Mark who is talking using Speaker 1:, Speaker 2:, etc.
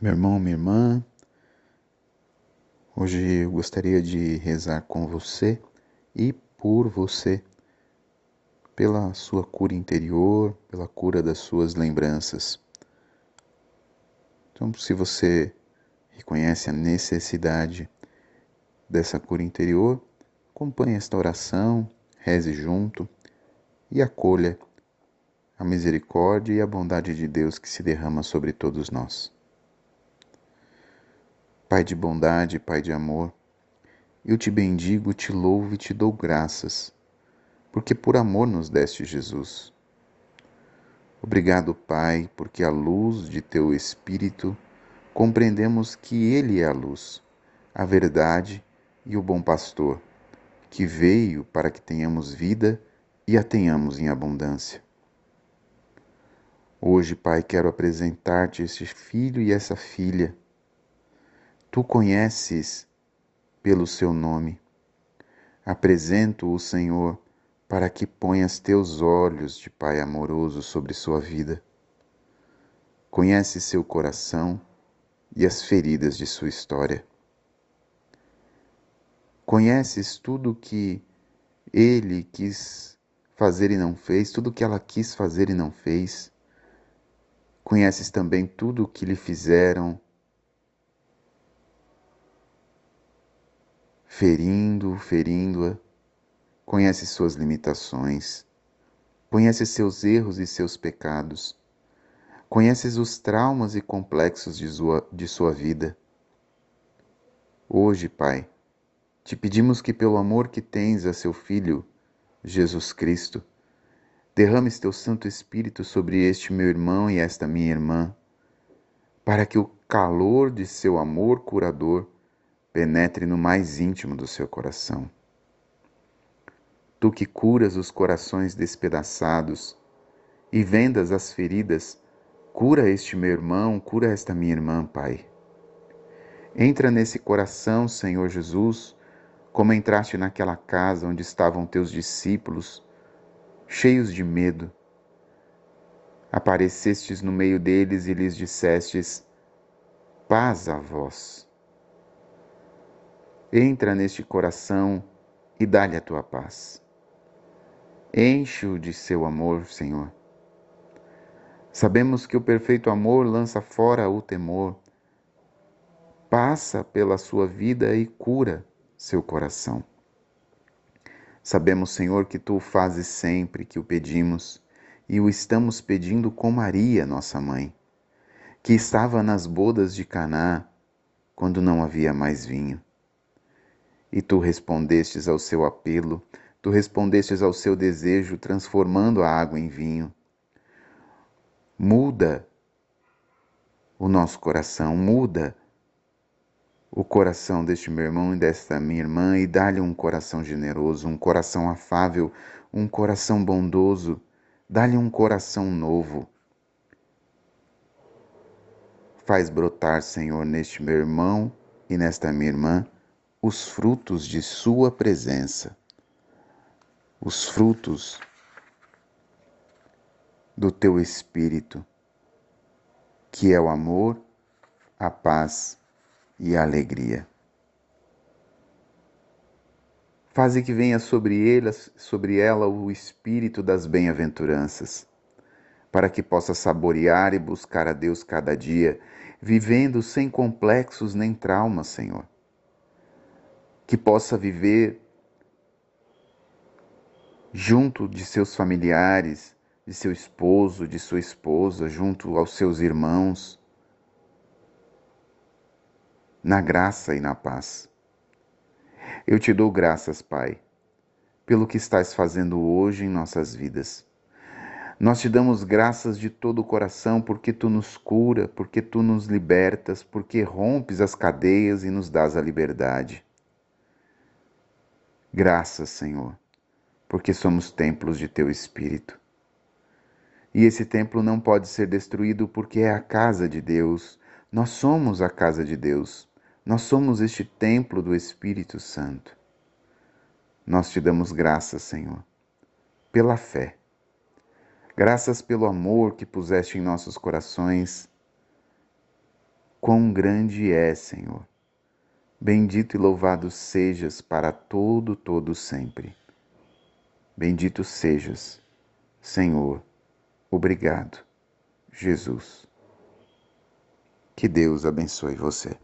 Speaker 1: Meu irmão, minha irmã, hoje eu gostaria de rezar com você e por você, pela sua cura interior, pela cura das suas lembranças. Então, se você reconhece a necessidade dessa cura interior, acompanhe esta oração, reze junto e acolha a misericórdia e a bondade de Deus que se derrama sobre todos nós. Pai de bondade, Pai de amor, eu te bendigo, te louvo e te dou graças, porque por amor nos deste Jesus. Obrigado, Pai, porque à luz de teu Espírito compreendemos que Ele é a luz, a verdade e o bom pastor, que veio para que tenhamos vida e a tenhamos em abundância. Hoje, Pai, quero apresentar-te este filho e essa filha Tu conheces pelo seu nome. Apresento o Senhor para que ponhas teus olhos de Pai amoroso sobre sua vida. Conhece seu coração e as feridas de sua história. Conheces tudo que ele quis fazer e não fez, tudo que ela quis fazer e não fez. Conheces também tudo o que lhe fizeram ferindo, ferindo-a, conhece suas limitações, conhece seus erros e seus pecados, conheces os traumas e complexos de sua, de sua vida. Hoje, Pai, te pedimos que, pelo amor que tens a seu Filho, Jesus Cristo, derrames teu Santo Espírito sobre este meu irmão e esta minha irmã, para que o calor de seu amor curador penetre no mais íntimo do seu coração. Tu que curas os corações despedaçados e vendas as feridas, cura este meu irmão, cura esta minha irmã, Pai. Entra nesse coração, Senhor Jesus, como entraste naquela casa onde estavam teus discípulos, cheios de medo. Aparecestes no meio deles e lhes dissestes: Paz a vós. Entra neste coração e dá-lhe a tua paz. Enche-o de seu amor, Senhor. Sabemos que o perfeito amor lança fora o temor, passa pela sua vida e cura seu coração. Sabemos, Senhor, que tu o fazes sempre que o pedimos e o estamos pedindo com Maria, nossa mãe, que estava nas bodas de Caná quando não havia mais vinho. E tu respondestes ao seu apelo, tu respondestes ao seu desejo, transformando a água em vinho. Muda o nosso coração, muda o coração deste meu irmão e desta minha irmã e dá-lhe um coração generoso, um coração afável, um coração bondoso, dá-lhe um coração novo. Faz brotar, Senhor, neste meu irmão e nesta minha irmã os frutos de Sua presença, os frutos do Teu Espírito, que é o amor, a paz e a alegria. Faze que venha sobre, ele, sobre ela o espírito das bem-aventuranças, para que possa saborear e buscar a Deus cada dia, vivendo sem complexos nem traumas, Senhor que possa viver junto de seus familiares, de seu esposo, de sua esposa, junto aos seus irmãos, na graça e na paz. Eu te dou graças, Pai, pelo que estás fazendo hoje em nossas vidas. Nós te damos graças de todo o coração porque tu nos cura, porque tu nos libertas, porque rompes as cadeias e nos dás a liberdade. Graças, Senhor, porque somos templos de Teu Espírito. E esse templo não pode ser destruído porque é a casa de Deus. Nós somos a casa de Deus. Nós somos este templo do Espírito Santo. Nós te damos graças, Senhor, pela fé. Graças pelo amor que puseste em nossos corações. Quão grande é, Senhor! Bendito e louvado sejas para todo, todo sempre. Bendito sejas, Senhor. Obrigado, Jesus. Que Deus abençoe você.